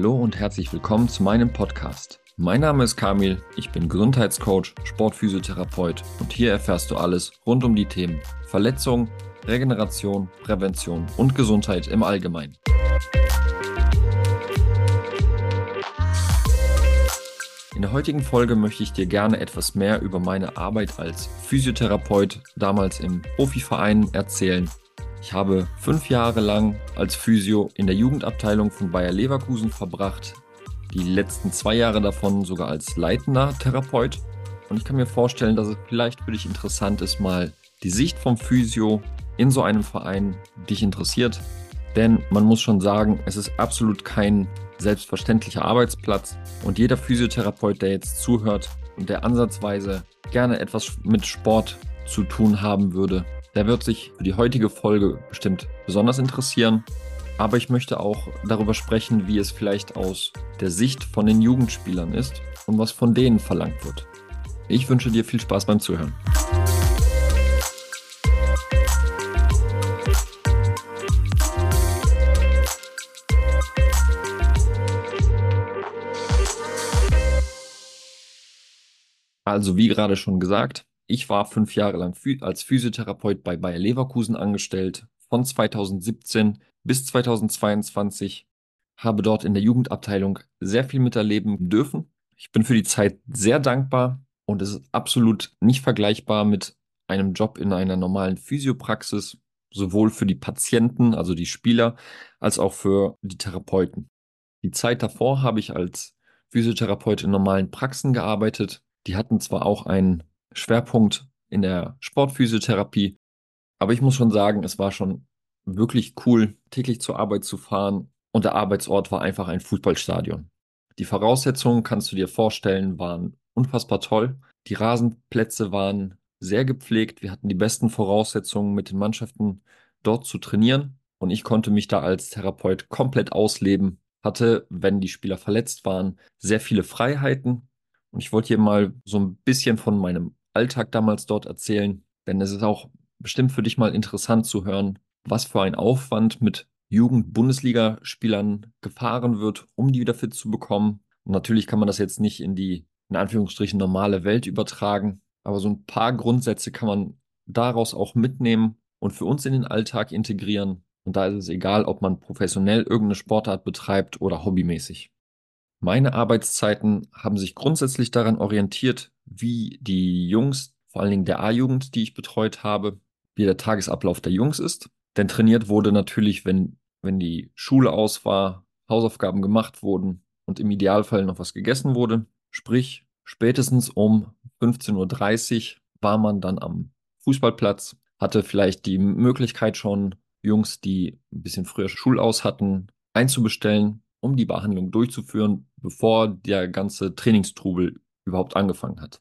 Hallo und herzlich willkommen zu meinem Podcast. Mein Name ist Kamil, ich bin Gesundheitscoach, Sportphysiotherapeut und hier erfährst du alles rund um die Themen Verletzung, Regeneration, Prävention und Gesundheit im Allgemeinen. In der heutigen Folge möchte ich dir gerne etwas mehr über meine Arbeit als Physiotherapeut damals im Profiverein erzählen ich habe fünf Jahre lang als Physio in der Jugendabteilung von Bayer Leverkusen verbracht, die letzten zwei Jahre davon sogar als leitender Therapeut. Und ich kann mir vorstellen, dass es vielleicht für dich interessant ist, mal die Sicht vom Physio in so einem Verein dich interessiert. Denn man muss schon sagen, es ist absolut kein selbstverständlicher Arbeitsplatz. Und jeder Physiotherapeut, der jetzt zuhört und der ansatzweise gerne etwas mit Sport zu tun haben würde, der wird sich für die heutige Folge bestimmt besonders interessieren. Aber ich möchte auch darüber sprechen, wie es vielleicht aus der Sicht von den Jugendspielern ist und was von denen verlangt wird. Ich wünsche dir viel Spaß beim Zuhören. Also wie gerade schon gesagt, ich war fünf Jahre lang als Physiotherapeut bei Bayer Leverkusen angestellt, von 2017 bis 2022, habe dort in der Jugendabteilung sehr viel miterleben dürfen. Ich bin für die Zeit sehr dankbar und es ist absolut nicht vergleichbar mit einem Job in einer normalen Physiopraxis, sowohl für die Patienten, also die Spieler, als auch für die Therapeuten. Die Zeit davor habe ich als Physiotherapeut in normalen Praxen gearbeitet. Die hatten zwar auch einen Schwerpunkt in der Sportphysiotherapie. Aber ich muss schon sagen, es war schon wirklich cool, täglich zur Arbeit zu fahren und der Arbeitsort war einfach ein Fußballstadion. Die Voraussetzungen, kannst du dir vorstellen, waren unfassbar toll. Die Rasenplätze waren sehr gepflegt. Wir hatten die besten Voraussetzungen, mit den Mannschaften dort zu trainieren. Und ich konnte mich da als Therapeut komplett ausleben, hatte, wenn die Spieler verletzt waren, sehr viele Freiheiten. Und ich wollte hier mal so ein bisschen von meinem Alltag damals dort erzählen, denn es ist auch bestimmt für dich mal interessant zu hören, was für ein Aufwand mit Jugend-Bundesligaspielern gefahren wird, um die wieder fit zu bekommen. Und natürlich kann man das jetzt nicht in die, in Anführungsstrichen, normale Welt übertragen, aber so ein paar Grundsätze kann man daraus auch mitnehmen und für uns in den Alltag integrieren. Und da ist es egal, ob man professionell irgendeine Sportart betreibt oder hobbymäßig. Meine Arbeitszeiten haben sich grundsätzlich daran orientiert, wie die Jungs, vor allen Dingen der A-Jugend, die ich betreut habe, wie der Tagesablauf der Jungs ist. Denn trainiert wurde natürlich, wenn, wenn die Schule aus war, Hausaufgaben gemacht wurden und im Idealfall noch was gegessen wurde. Sprich, spätestens um 15.30 Uhr war man dann am Fußballplatz, hatte vielleicht die Möglichkeit schon, Jungs, die ein bisschen früher Schulaus hatten, einzubestellen, um die Behandlung durchzuführen, bevor der ganze Trainingstrubel überhaupt angefangen hat.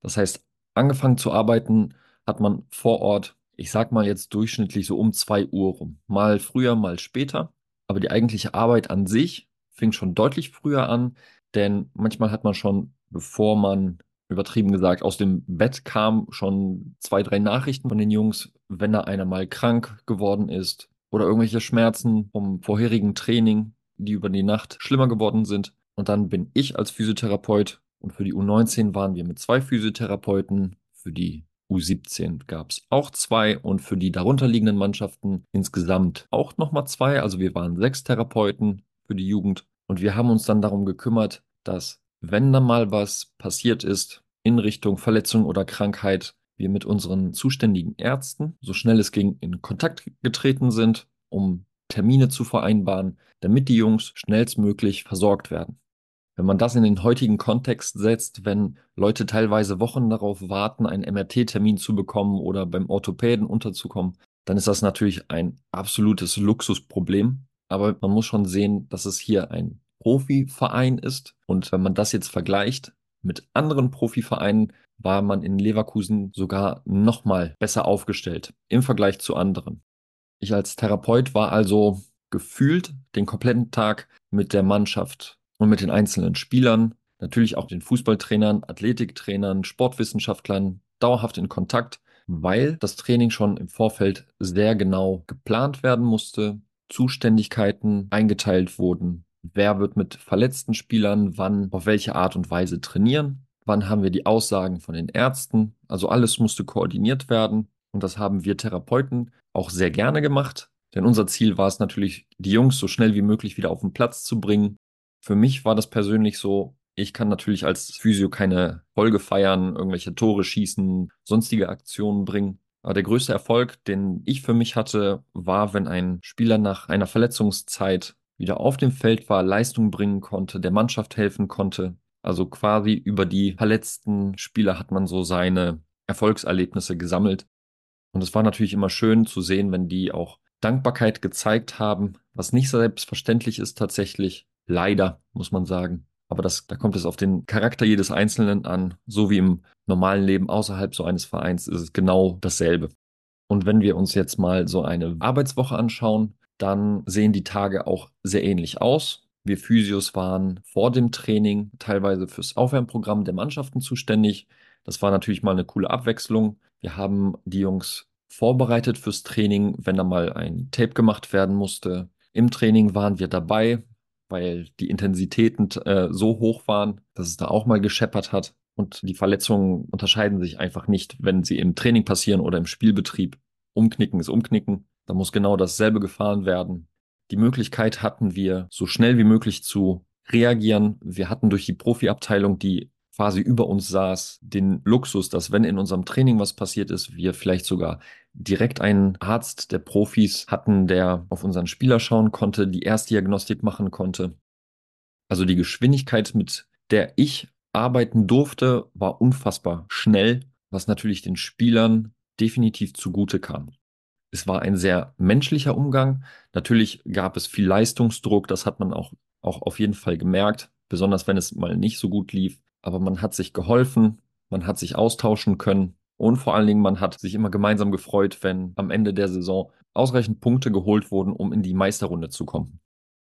Das heißt, angefangen zu arbeiten hat man vor Ort, ich sag mal jetzt durchschnittlich so um zwei Uhr rum. Mal früher, mal später. Aber die eigentliche Arbeit an sich fing schon deutlich früher an, denn manchmal hat man schon, bevor man übertrieben gesagt, aus dem Bett kam, schon zwei, drei Nachrichten von den Jungs, wenn da einer mal krank geworden ist oder irgendwelche Schmerzen vom vorherigen Training, die über die Nacht schlimmer geworden sind. Und dann bin ich als Physiotherapeut und für die U19 waren wir mit zwei Physiotherapeuten. Für die U17 gab es auch zwei und für die darunterliegenden Mannschaften insgesamt auch nochmal zwei. Also wir waren sechs Therapeuten für die Jugend und wir haben uns dann darum gekümmert, dass wenn da mal was passiert ist in Richtung Verletzung oder Krankheit, wir mit unseren zuständigen Ärzten so schnell es ging in Kontakt getreten sind, um Termine zu vereinbaren, damit die Jungs schnellstmöglich versorgt werden. Wenn man das in den heutigen Kontext setzt, wenn Leute teilweise Wochen darauf warten, einen MRT-Termin zu bekommen oder beim Orthopäden unterzukommen, dann ist das natürlich ein absolutes Luxusproblem. Aber man muss schon sehen, dass es hier ein Profiverein ist. Und wenn man das jetzt vergleicht mit anderen Profivereinen, war man in Leverkusen sogar nochmal besser aufgestellt im Vergleich zu anderen. Ich als Therapeut war also gefühlt den kompletten Tag mit der Mannschaft und mit den einzelnen Spielern, natürlich auch den Fußballtrainern, Athletiktrainern, Sportwissenschaftlern dauerhaft in Kontakt, weil das Training schon im Vorfeld sehr genau geplant werden musste, Zuständigkeiten eingeteilt wurden, wer wird mit verletzten Spielern wann auf welche Art und Weise trainieren, wann haben wir die Aussagen von den Ärzten. Also alles musste koordiniert werden und das haben wir Therapeuten auch sehr gerne gemacht. Denn unser Ziel war es natürlich, die Jungs so schnell wie möglich wieder auf den Platz zu bringen. Für mich war das persönlich so, ich kann natürlich als Physio keine Folge feiern, irgendwelche Tore schießen, sonstige Aktionen bringen. Aber der größte Erfolg, den ich für mich hatte, war, wenn ein Spieler nach einer Verletzungszeit wieder auf dem Feld war, Leistung bringen konnte, der Mannschaft helfen konnte. Also quasi über die verletzten Spieler hat man so seine Erfolgserlebnisse gesammelt. Und es war natürlich immer schön zu sehen, wenn die auch Dankbarkeit gezeigt haben, was nicht selbstverständlich ist tatsächlich. Leider, muss man sagen. Aber das, da kommt es auf den Charakter jedes Einzelnen an. So wie im normalen Leben außerhalb so eines Vereins ist es genau dasselbe. Und wenn wir uns jetzt mal so eine Arbeitswoche anschauen, dann sehen die Tage auch sehr ähnlich aus. Wir Physios waren vor dem Training teilweise fürs Aufwärmprogramm der Mannschaften zuständig. Das war natürlich mal eine coole Abwechslung. Wir haben die Jungs vorbereitet fürs Training, wenn da mal ein Tape gemacht werden musste. Im Training waren wir dabei, weil die Intensitäten äh, so hoch waren, dass es da auch mal gescheppert hat. Und die Verletzungen unterscheiden sich einfach nicht, wenn sie im Training passieren oder im Spielbetrieb. Umknicken ist Umknicken. Da muss genau dasselbe gefahren werden. Die Möglichkeit hatten wir, so schnell wie möglich zu reagieren. Wir hatten durch die Profiabteilung, die quasi über uns saß, den Luxus, dass wenn in unserem Training was passiert ist, wir vielleicht sogar direkt einen Arzt der Profis hatten, der auf unseren Spieler schauen konnte, die Erstdiagnostik machen konnte. Also die Geschwindigkeit, mit der ich arbeiten durfte, war unfassbar schnell, was natürlich den Spielern definitiv zugute kam. Es war ein sehr menschlicher Umgang. Natürlich gab es viel Leistungsdruck, das hat man auch, auch auf jeden Fall gemerkt, besonders wenn es mal nicht so gut lief aber man hat sich geholfen, man hat sich austauschen können und vor allen Dingen man hat sich immer gemeinsam gefreut, wenn am Ende der Saison ausreichend Punkte geholt wurden, um in die Meisterrunde zu kommen.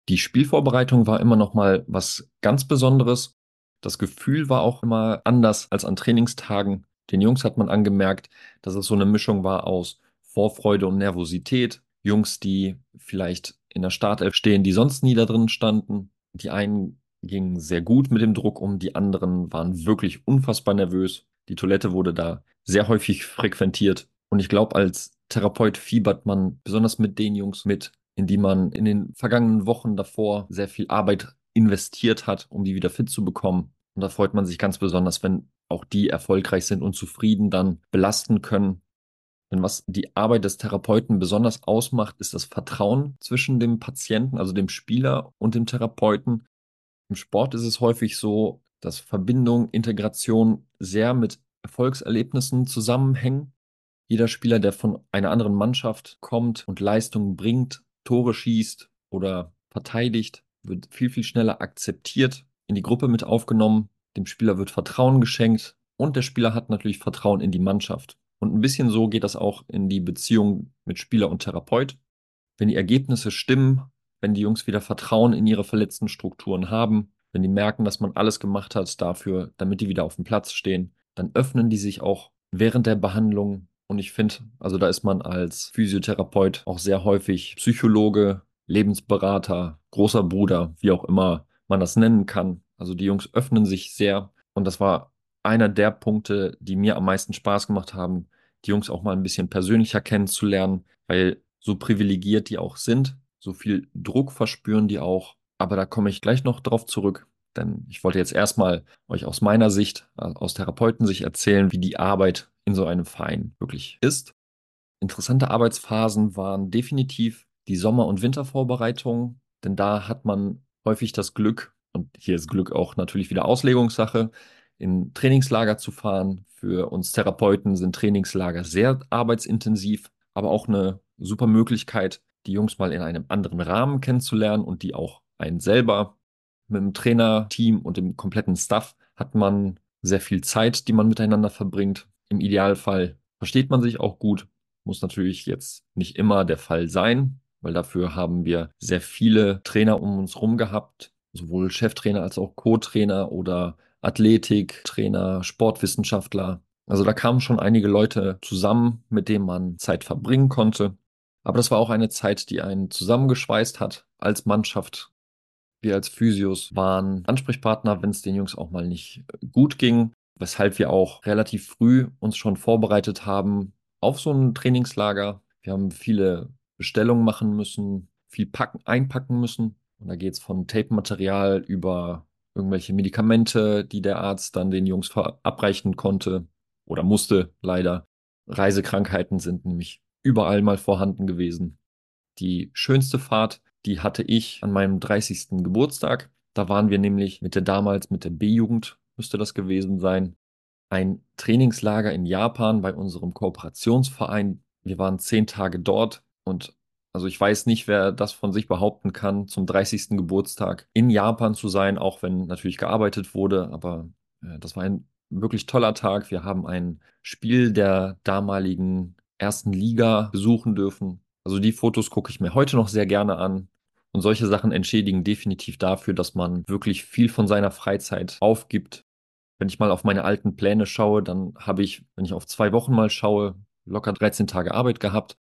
Die Spielvorbereitung war immer noch mal was ganz Besonderes. Das Gefühl war auch immer anders als an Trainingstagen. Den Jungs hat man angemerkt, dass es so eine Mischung war aus Vorfreude und Nervosität. Jungs, die vielleicht in der Startelf stehen, die sonst nie da drin standen. Die einen ging sehr gut mit dem Druck um. Die anderen waren wirklich unfassbar nervös. Die Toilette wurde da sehr häufig frequentiert. Und ich glaube, als Therapeut fiebert man besonders mit den Jungs mit, in die man in den vergangenen Wochen davor sehr viel Arbeit investiert hat, um die wieder fit zu bekommen. Und da freut man sich ganz besonders, wenn auch die erfolgreich sind und zufrieden dann belasten können. Denn was die Arbeit des Therapeuten besonders ausmacht, ist das Vertrauen zwischen dem Patienten, also dem Spieler und dem Therapeuten. Im Sport ist es häufig so, dass Verbindung, Integration sehr mit Erfolgserlebnissen zusammenhängen. Jeder Spieler, der von einer anderen Mannschaft kommt und Leistungen bringt, Tore schießt oder verteidigt, wird viel, viel schneller akzeptiert, in die Gruppe mit aufgenommen. Dem Spieler wird Vertrauen geschenkt und der Spieler hat natürlich Vertrauen in die Mannschaft. Und ein bisschen so geht das auch in die Beziehung mit Spieler und Therapeut. Wenn die Ergebnisse stimmen, wenn die Jungs wieder Vertrauen in ihre verletzten Strukturen haben, wenn die merken, dass man alles gemacht hat dafür, damit die wieder auf dem Platz stehen, dann öffnen die sich auch während der Behandlung. Und ich finde, also da ist man als Physiotherapeut auch sehr häufig Psychologe, Lebensberater, großer Bruder, wie auch immer man das nennen kann. Also die Jungs öffnen sich sehr. Und das war einer der Punkte, die mir am meisten Spaß gemacht haben, die Jungs auch mal ein bisschen persönlicher kennenzulernen, weil so privilegiert die auch sind, so viel Druck verspüren die auch. Aber da komme ich gleich noch drauf zurück. Denn ich wollte jetzt erstmal euch aus meiner Sicht, äh, aus Therapeutensicht erzählen, wie die Arbeit in so einem Verein wirklich ist. Interessante Arbeitsphasen waren definitiv die Sommer- und Wintervorbereitung, denn da hat man häufig das Glück, und hier ist Glück auch natürlich wieder Auslegungssache, in Trainingslager zu fahren. Für uns Therapeuten sind Trainingslager sehr arbeitsintensiv, aber auch eine super Möglichkeit, die Jungs mal in einem anderen Rahmen kennenzulernen und die auch einen selber mit dem Trainerteam und dem kompletten Staff hat man sehr viel Zeit, die man miteinander verbringt. Im Idealfall versteht man sich auch gut. Muss natürlich jetzt nicht immer der Fall sein, weil dafür haben wir sehr viele Trainer um uns rum gehabt, sowohl Cheftrainer als auch Co-Trainer oder Athletiktrainer, Sportwissenschaftler. Also da kamen schon einige Leute zusammen, mit denen man Zeit verbringen konnte. Aber das war auch eine Zeit, die einen zusammengeschweißt hat als Mannschaft. Wir als Physios waren Ansprechpartner, wenn es den Jungs auch mal nicht gut ging, weshalb wir auch relativ früh uns schon vorbereitet haben auf so ein Trainingslager. Wir haben viele Bestellungen machen müssen, viel packen, einpacken müssen. Und da geht es von Tape-Material über irgendwelche Medikamente, die der Arzt dann den Jungs verabreichen konnte oder musste, leider. Reisekrankheiten sind nämlich überall mal vorhanden gewesen. Die schönste Fahrt die hatte ich an meinem 30. Geburtstag. Da waren wir nämlich mit der damals mit der B-Jugend, müsste das gewesen sein, ein Trainingslager in Japan bei unserem Kooperationsverein. Wir waren zehn Tage dort und also ich weiß nicht, wer das von sich behaupten kann, zum 30. Geburtstag in Japan zu sein, auch wenn natürlich gearbeitet wurde. Aber äh, das war ein wirklich toller Tag. Wir haben ein Spiel der damaligen ersten Liga besuchen dürfen. Also die Fotos gucke ich mir heute noch sehr gerne an. Und solche Sachen entschädigen definitiv dafür, dass man wirklich viel von seiner Freizeit aufgibt. Wenn ich mal auf meine alten Pläne schaue, dann habe ich, wenn ich auf zwei Wochen mal schaue, locker 13 Tage Arbeit gehabt,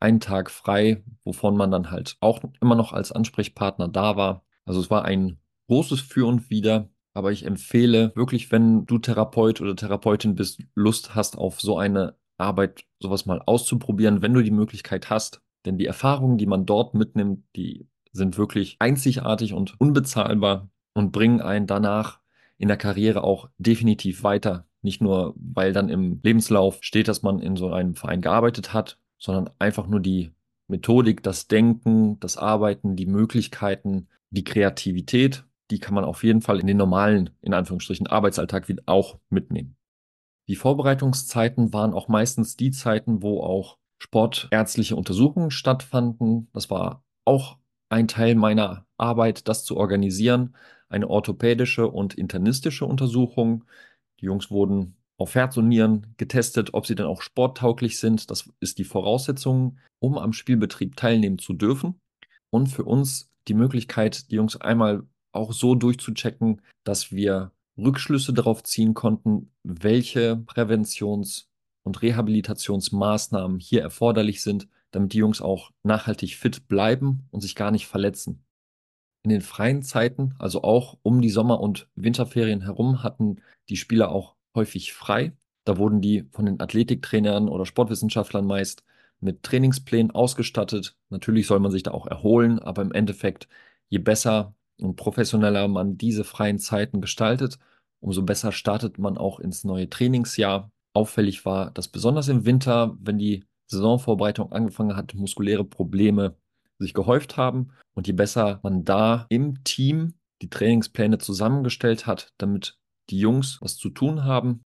einen Tag frei, wovon man dann halt auch immer noch als Ansprechpartner da war. Also es war ein großes Für und Wider. Aber ich empfehle wirklich, wenn du Therapeut oder Therapeutin bist, Lust hast auf so eine Arbeit, sowas mal auszuprobieren, wenn du die Möglichkeit hast. Denn die Erfahrungen, die man dort mitnimmt, die sind wirklich einzigartig und unbezahlbar und bringen einen danach in der Karriere auch definitiv weiter. Nicht nur, weil dann im Lebenslauf steht, dass man in so einem Verein gearbeitet hat, sondern einfach nur die Methodik, das Denken, das Arbeiten, die Möglichkeiten, die Kreativität, die kann man auf jeden Fall in den normalen, in Anführungsstrichen, Arbeitsalltag auch mitnehmen. Die Vorbereitungszeiten waren auch meistens die Zeiten, wo auch sportärztliche Untersuchungen stattfanden. Das war auch ein Teil meiner Arbeit, das zu organisieren. Eine orthopädische und internistische Untersuchung. Die Jungs wurden auf Herz und Nieren getestet, ob sie dann auch sporttauglich sind. Das ist die Voraussetzung, um am Spielbetrieb teilnehmen zu dürfen. Und für uns die Möglichkeit, die Jungs einmal auch so durchzuchecken, dass wir Rückschlüsse darauf ziehen konnten, welche Präventions- und Rehabilitationsmaßnahmen hier erforderlich sind, damit die Jungs auch nachhaltig fit bleiben und sich gar nicht verletzen. In den freien Zeiten, also auch um die Sommer- und Winterferien herum, hatten die Spieler auch häufig frei. Da wurden die von den Athletiktrainern oder Sportwissenschaftlern meist mit Trainingsplänen ausgestattet. Natürlich soll man sich da auch erholen, aber im Endeffekt, je besser und professioneller man diese freien Zeiten gestaltet, umso besser startet man auch ins neue Trainingsjahr. Auffällig war, dass besonders im Winter, wenn die Saisonvorbereitung angefangen hat, muskuläre Probleme sich gehäuft haben. Und je besser man da im Team die Trainingspläne zusammengestellt hat, damit die Jungs was zu tun haben,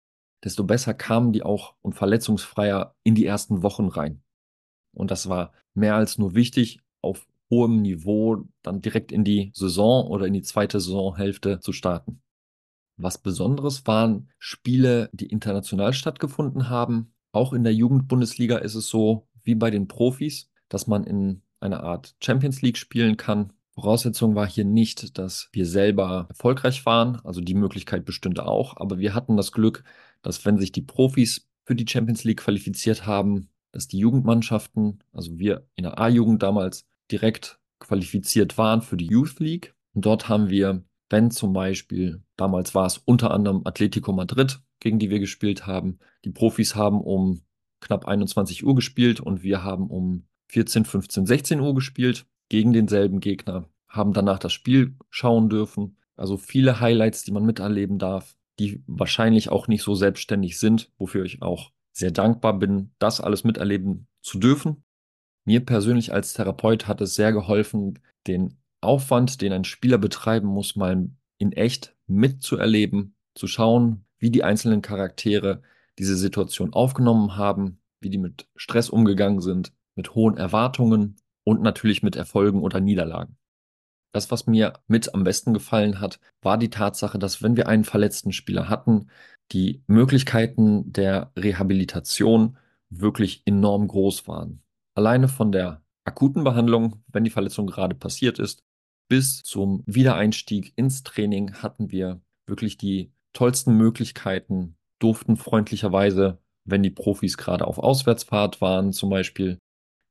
desto besser kamen die auch und verletzungsfreier in die ersten Wochen rein. Und das war mehr als nur wichtig, auf hohem Niveau dann direkt in die Saison oder in die zweite Saisonhälfte zu starten. Was Besonderes waren Spiele, die international stattgefunden haben, auch in der Jugendbundesliga ist es so wie bei den Profis, dass man in einer Art Champions League spielen kann. Voraussetzung war hier nicht, dass wir selber erfolgreich waren, also die Möglichkeit bestünde auch, aber wir hatten das Glück, dass wenn sich die Profis für die Champions League qualifiziert haben, dass die Jugendmannschaften, also wir in der A-Jugend damals direkt qualifiziert waren für die Youth League. Und dort haben wir, wenn zum Beispiel, damals war es unter anderem Atletico Madrid, gegen die wir gespielt haben. Die Profis haben um knapp 21 Uhr gespielt und wir haben um 14, 15, 16 Uhr gespielt gegen denselben Gegner, haben danach das Spiel schauen dürfen. Also viele Highlights, die man miterleben darf, die wahrscheinlich auch nicht so selbstständig sind, wofür ich auch sehr dankbar bin, das alles miterleben zu dürfen. Mir persönlich als Therapeut hat es sehr geholfen, den Aufwand, den ein Spieler betreiben muss, mal in echt mitzuerleben, zu schauen, wie die einzelnen Charaktere diese Situation aufgenommen haben, wie die mit Stress umgegangen sind, mit hohen Erwartungen und natürlich mit Erfolgen oder Niederlagen. Das, was mir mit am besten gefallen hat, war die Tatsache, dass wenn wir einen verletzten Spieler hatten, die Möglichkeiten der Rehabilitation wirklich enorm groß waren. Alleine von der akuten Behandlung, wenn die Verletzung gerade passiert ist, bis zum Wiedereinstieg ins Training hatten wir wirklich die tollsten Möglichkeiten, durften freundlicherweise, wenn die Profis gerade auf Auswärtsfahrt waren, zum Beispiel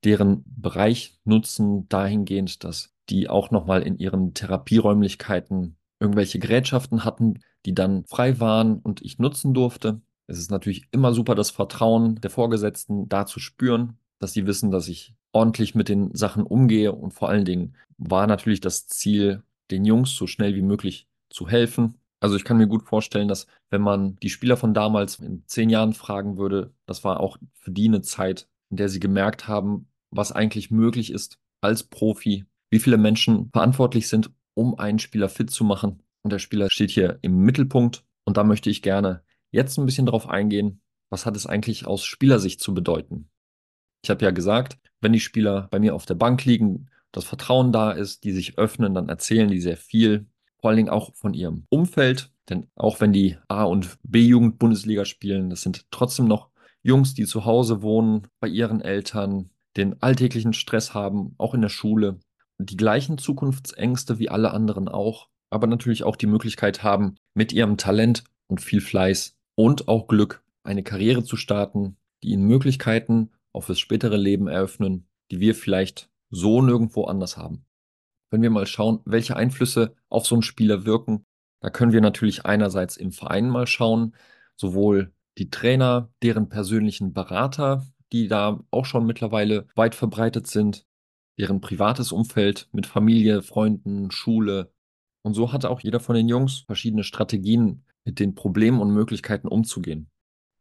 deren Bereich nutzen, dahingehend, dass die auch nochmal in ihren Therapieräumlichkeiten irgendwelche Gerätschaften hatten, die dann frei waren und ich nutzen durfte. Es ist natürlich immer super, das Vertrauen der Vorgesetzten da zu spüren, dass sie wissen, dass ich ordentlich mit den Sachen umgehe und vor allen Dingen war natürlich das Ziel, den Jungs so schnell wie möglich zu helfen. Also ich kann mir gut vorstellen, dass wenn man die Spieler von damals in zehn Jahren fragen würde, das war auch für die eine Zeit, in der sie gemerkt haben, was eigentlich möglich ist als Profi, wie viele Menschen verantwortlich sind, um einen Spieler fit zu machen. Und der Spieler steht hier im Mittelpunkt. Und da möchte ich gerne jetzt ein bisschen drauf eingehen, was hat es eigentlich aus Spielersicht zu bedeuten. Ich habe ja gesagt, wenn die Spieler bei mir auf der Bank liegen, das Vertrauen da ist, die sich öffnen, dann erzählen die sehr viel, vor allen Dingen auch von ihrem Umfeld. Denn auch wenn die A- und B-Jugend Bundesliga spielen, das sind trotzdem noch Jungs, die zu Hause wohnen, bei ihren Eltern, den alltäglichen Stress haben, auch in der Schule, die gleichen Zukunftsängste wie alle anderen auch, aber natürlich auch die Möglichkeit haben, mit ihrem Talent und viel Fleiß und auch Glück eine Karriere zu starten, die ihnen Möglichkeiten auf das spätere Leben eröffnen, die wir vielleicht so nirgendwo anders haben. Wenn wir mal schauen, welche Einflüsse auf so einen Spieler wirken, da können wir natürlich einerseits im Verein mal schauen, sowohl die Trainer, deren persönlichen Berater, die da auch schon mittlerweile weit verbreitet sind, deren privates Umfeld mit Familie, Freunden, Schule. Und so hat auch jeder von den Jungs verschiedene Strategien, mit den Problemen und Möglichkeiten umzugehen.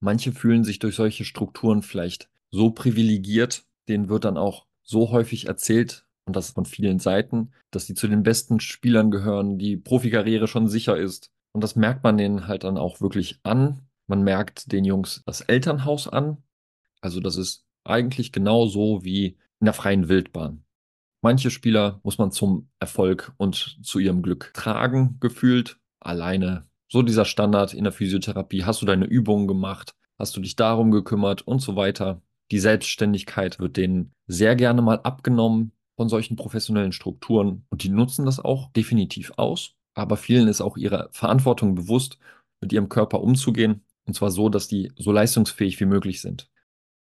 Manche fühlen sich durch solche Strukturen vielleicht so privilegiert, denen wird dann auch so häufig erzählt, und das von vielen Seiten, dass sie zu den besten Spielern gehören, die Profikarriere schon sicher ist. Und das merkt man denen halt dann auch wirklich an. Man merkt den Jungs das Elternhaus an. Also das ist eigentlich genau so wie in der freien Wildbahn. Manche Spieler muss man zum Erfolg und zu ihrem Glück tragen, gefühlt, alleine. So dieser Standard in der Physiotherapie. Hast du deine Übungen gemacht? Hast du dich darum gekümmert und so weiter? Die Selbstständigkeit wird denen sehr gerne mal abgenommen von solchen professionellen Strukturen und die nutzen das auch definitiv aus. Aber vielen ist auch ihre Verantwortung bewusst, mit ihrem Körper umzugehen und zwar so, dass die so leistungsfähig wie möglich sind.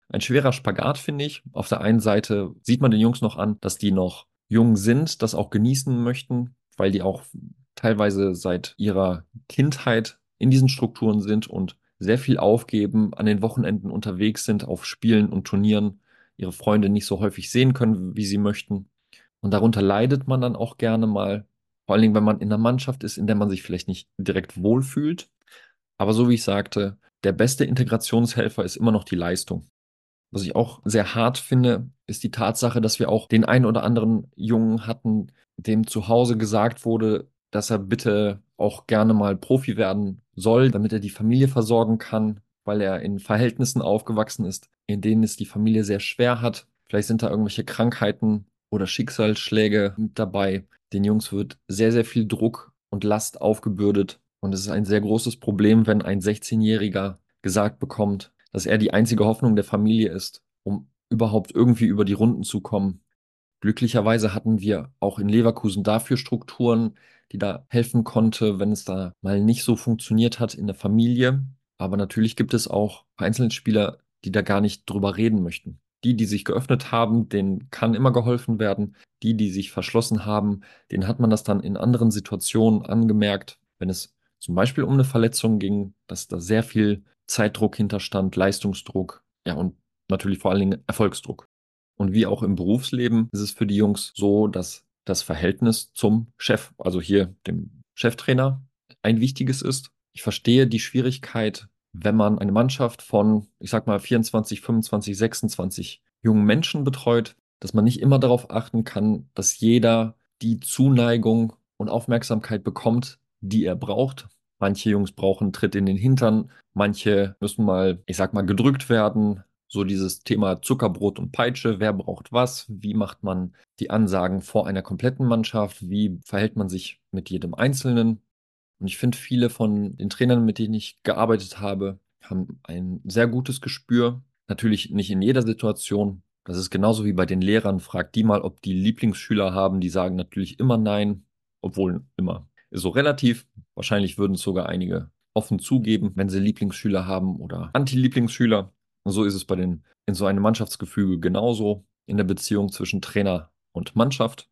Ein schwerer Spagat, finde ich. Auf der einen Seite sieht man den Jungs noch an, dass die noch jung sind, das auch genießen möchten, weil die auch teilweise seit ihrer Kindheit in diesen Strukturen sind und sehr viel aufgeben, an den Wochenenden unterwegs sind auf Spielen und Turnieren, ihre Freunde nicht so häufig sehen können, wie sie möchten. Und darunter leidet man dann auch gerne mal, vor allen Dingen, wenn man in einer Mannschaft ist, in der man sich vielleicht nicht direkt wohlfühlt. Aber so wie ich sagte, der beste Integrationshelfer ist immer noch die Leistung. Was ich auch sehr hart finde, ist die Tatsache, dass wir auch den einen oder anderen Jungen hatten, dem zu Hause gesagt wurde, dass er bitte auch gerne mal Profi werden soll, damit er die Familie versorgen kann, weil er in Verhältnissen aufgewachsen ist, in denen es die Familie sehr schwer hat. Vielleicht sind da irgendwelche Krankheiten oder Schicksalsschläge mit dabei. Den Jungs wird sehr, sehr viel Druck und Last aufgebürdet. Und es ist ein sehr großes Problem, wenn ein 16-Jähriger gesagt bekommt, dass er die einzige Hoffnung der Familie ist, um überhaupt irgendwie über die Runden zu kommen. Glücklicherweise hatten wir auch in Leverkusen dafür Strukturen, die da helfen konnte, wenn es da mal nicht so funktioniert hat in der Familie. Aber natürlich gibt es auch einzelne Spieler, die da gar nicht drüber reden möchten. Die, die sich geöffnet haben, denen kann immer geholfen werden. Die, die sich verschlossen haben, denen hat man das dann in anderen Situationen angemerkt, wenn es zum Beispiel um eine Verletzung ging, dass da sehr viel Zeitdruck hinterstand, Leistungsdruck, ja, und natürlich vor allen Dingen Erfolgsdruck. Und wie auch im Berufsleben ist es für die Jungs so, dass das Verhältnis zum Chef, also hier dem Cheftrainer, ein wichtiges ist. Ich verstehe die Schwierigkeit, wenn man eine Mannschaft von, ich sag mal, 24, 25, 26 jungen Menschen betreut, dass man nicht immer darauf achten kann, dass jeder die Zuneigung und Aufmerksamkeit bekommt, die er braucht. Manche Jungs brauchen Tritt in den Hintern, manche müssen mal, ich sag mal, gedrückt werden. So dieses Thema Zuckerbrot und Peitsche, wer braucht was, wie macht man die Ansagen vor einer kompletten Mannschaft, wie verhält man sich mit jedem Einzelnen. Und ich finde, viele von den Trainern, mit denen ich gearbeitet habe, haben ein sehr gutes Gespür. Natürlich nicht in jeder Situation. Das ist genauso wie bei den Lehrern. Fragt die mal, ob die Lieblingsschüler haben. Die sagen natürlich immer nein, obwohl immer. Ist so relativ. Wahrscheinlich würden es sogar einige offen zugeben, wenn sie Lieblingsschüler haben oder Anti-Lieblingsschüler. Und so ist es bei den, in so einem Mannschaftsgefüge genauso in der Beziehung zwischen Trainer und Mannschaft.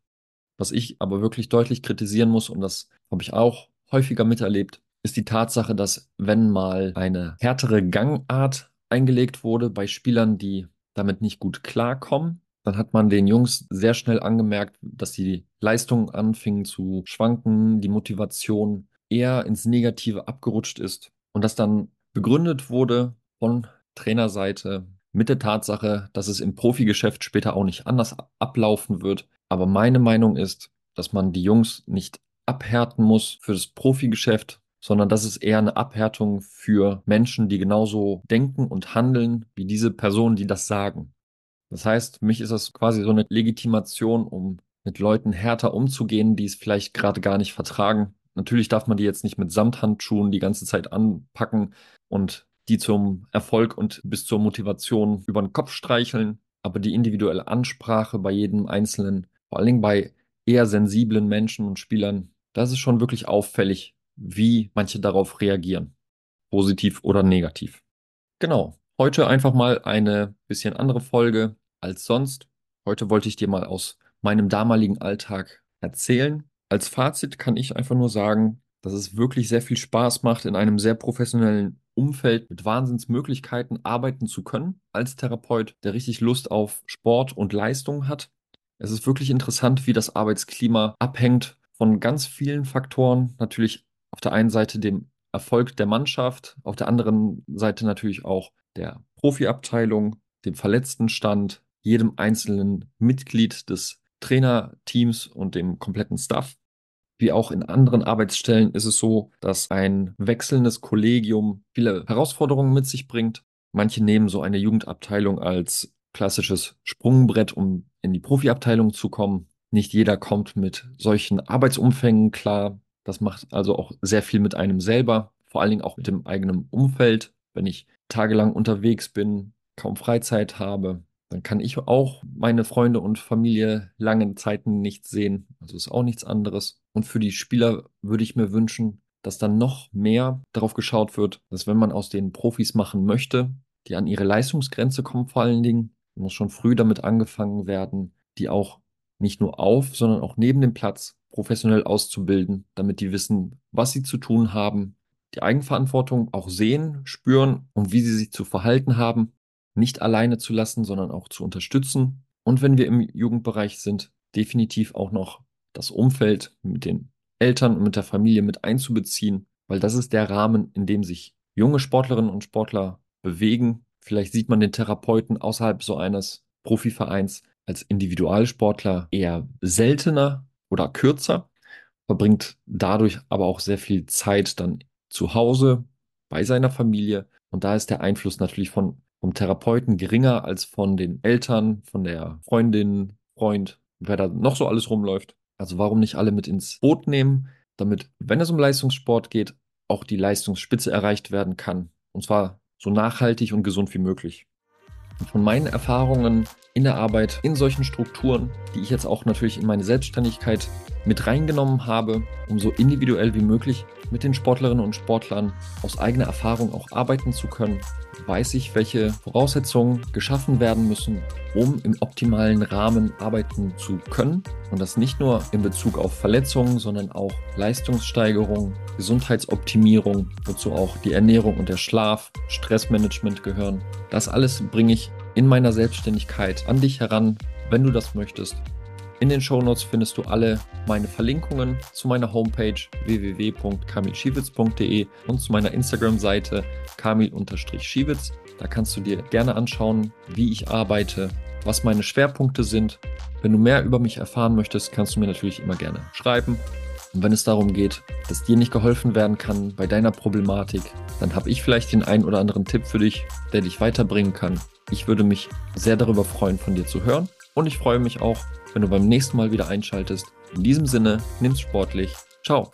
Was ich aber wirklich deutlich kritisieren muss, und das habe ich auch häufiger miterlebt, ist die Tatsache, dass wenn mal eine härtere Gangart eingelegt wurde bei Spielern, die damit nicht gut klarkommen, dann hat man den Jungs sehr schnell angemerkt, dass die Leistungen anfingen zu schwanken, die Motivation eher ins Negative abgerutscht ist und das dann begründet wurde von Trainerseite mit der Tatsache, dass es im Profigeschäft später auch nicht anders ablaufen wird. Aber meine Meinung ist, dass man die Jungs nicht abhärten muss für das Profigeschäft, sondern das ist eher eine Abhärtung für Menschen, die genauso denken und handeln wie diese Personen, die das sagen. Das heißt, für mich ist das quasi so eine Legitimation, um mit Leuten härter umzugehen, die es vielleicht gerade gar nicht vertragen. Natürlich darf man die jetzt nicht mit Samthandschuhen die ganze Zeit anpacken und die zum Erfolg und bis zur Motivation über den Kopf streicheln, aber die individuelle Ansprache bei jedem Einzelnen, vor allen Dingen bei eher sensiblen Menschen und Spielern, das ist schon wirklich auffällig, wie manche darauf reagieren, positiv oder negativ. Genau, heute einfach mal eine bisschen andere Folge als sonst. Heute wollte ich dir mal aus meinem damaligen Alltag erzählen. Als Fazit kann ich einfach nur sagen, dass es wirklich sehr viel Spaß macht, in einem sehr professionellen Umfeld mit Wahnsinnsmöglichkeiten arbeiten zu können als Therapeut, der richtig Lust auf Sport und Leistung hat. Es ist wirklich interessant, wie das Arbeitsklima abhängt von ganz vielen Faktoren. Natürlich auf der einen Seite dem Erfolg der Mannschaft, auf der anderen Seite natürlich auch der Profiabteilung, dem Verletztenstand, jedem einzelnen Mitglied des Trainerteams und dem kompletten Staff. Wie auch in anderen Arbeitsstellen ist es so, dass ein wechselndes Kollegium viele Herausforderungen mit sich bringt. Manche nehmen so eine Jugendabteilung als klassisches Sprungbrett, um in die Profiabteilung zu kommen. Nicht jeder kommt mit solchen Arbeitsumfängen klar. Das macht also auch sehr viel mit einem selber, vor allen Dingen auch mit dem eigenen Umfeld. Wenn ich tagelang unterwegs bin, kaum Freizeit habe, dann kann ich auch meine Freunde und Familie lange Zeiten nicht sehen. Also ist auch nichts anderes. Und für die Spieler würde ich mir wünschen, dass dann noch mehr darauf geschaut wird, dass wenn man aus den Profis machen möchte, die an ihre Leistungsgrenze kommen vor allen Dingen, muss schon früh damit angefangen werden, die auch nicht nur auf, sondern auch neben dem Platz professionell auszubilden, damit die wissen, was sie zu tun haben, die Eigenverantwortung auch sehen, spüren und wie sie sich zu verhalten haben nicht alleine zu lassen, sondern auch zu unterstützen. Und wenn wir im Jugendbereich sind, definitiv auch noch das Umfeld mit den Eltern und mit der Familie mit einzubeziehen, weil das ist der Rahmen, in dem sich junge Sportlerinnen und Sportler bewegen. Vielleicht sieht man den Therapeuten außerhalb so eines Profivereins als Individualsportler eher seltener oder kürzer, verbringt dadurch aber auch sehr viel Zeit dann zu Hause bei seiner Familie. Und da ist der Einfluss natürlich von vom Therapeuten geringer als von den Eltern, von der Freundin, Freund, wer da noch so alles rumläuft. Also warum nicht alle mit ins Boot nehmen, damit, wenn es um Leistungssport geht, auch die Leistungsspitze erreicht werden kann. Und zwar so nachhaltig und gesund wie möglich. Und von meinen Erfahrungen in der Arbeit in solchen Strukturen, die ich jetzt auch natürlich in meine Selbstständigkeit mit reingenommen habe, um so individuell wie möglich mit den Sportlerinnen und Sportlern aus eigener Erfahrung auch arbeiten zu können, weiß ich, welche Voraussetzungen geschaffen werden müssen, um im optimalen Rahmen arbeiten zu können. Und das nicht nur in Bezug auf Verletzungen, sondern auch Leistungssteigerung, Gesundheitsoptimierung, wozu auch die Ernährung und der Schlaf, Stressmanagement gehören. Das alles bringe ich in meiner Selbstständigkeit an dich heran, wenn du das möchtest. In den Shownotes findest du alle meine Verlinkungen zu meiner Homepage www.kamilschiewitz.de und zu meiner Instagram-Seite kamil-schiewitz. Da kannst du dir gerne anschauen, wie ich arbeite, was meine Schwerpunkte sind. Wenn du mehr über mich erfahren möchtest, kannst du mir natürlich immer gerne schreiben. Und wenn es darum geht, dass dir nicht geholfen werden kann bei deiner Problematik, dann habe ich vielleicht den einen oder anderen Tipp für dich, der dich weiterbringen kann. Ich würde mich sehr darüber freuen, von dir zu hören. Und ich freue mich auch, wenn du beim nächsten Mal wieder einschaltest. In diesem Sinne, nimm's sportlich. Ciao.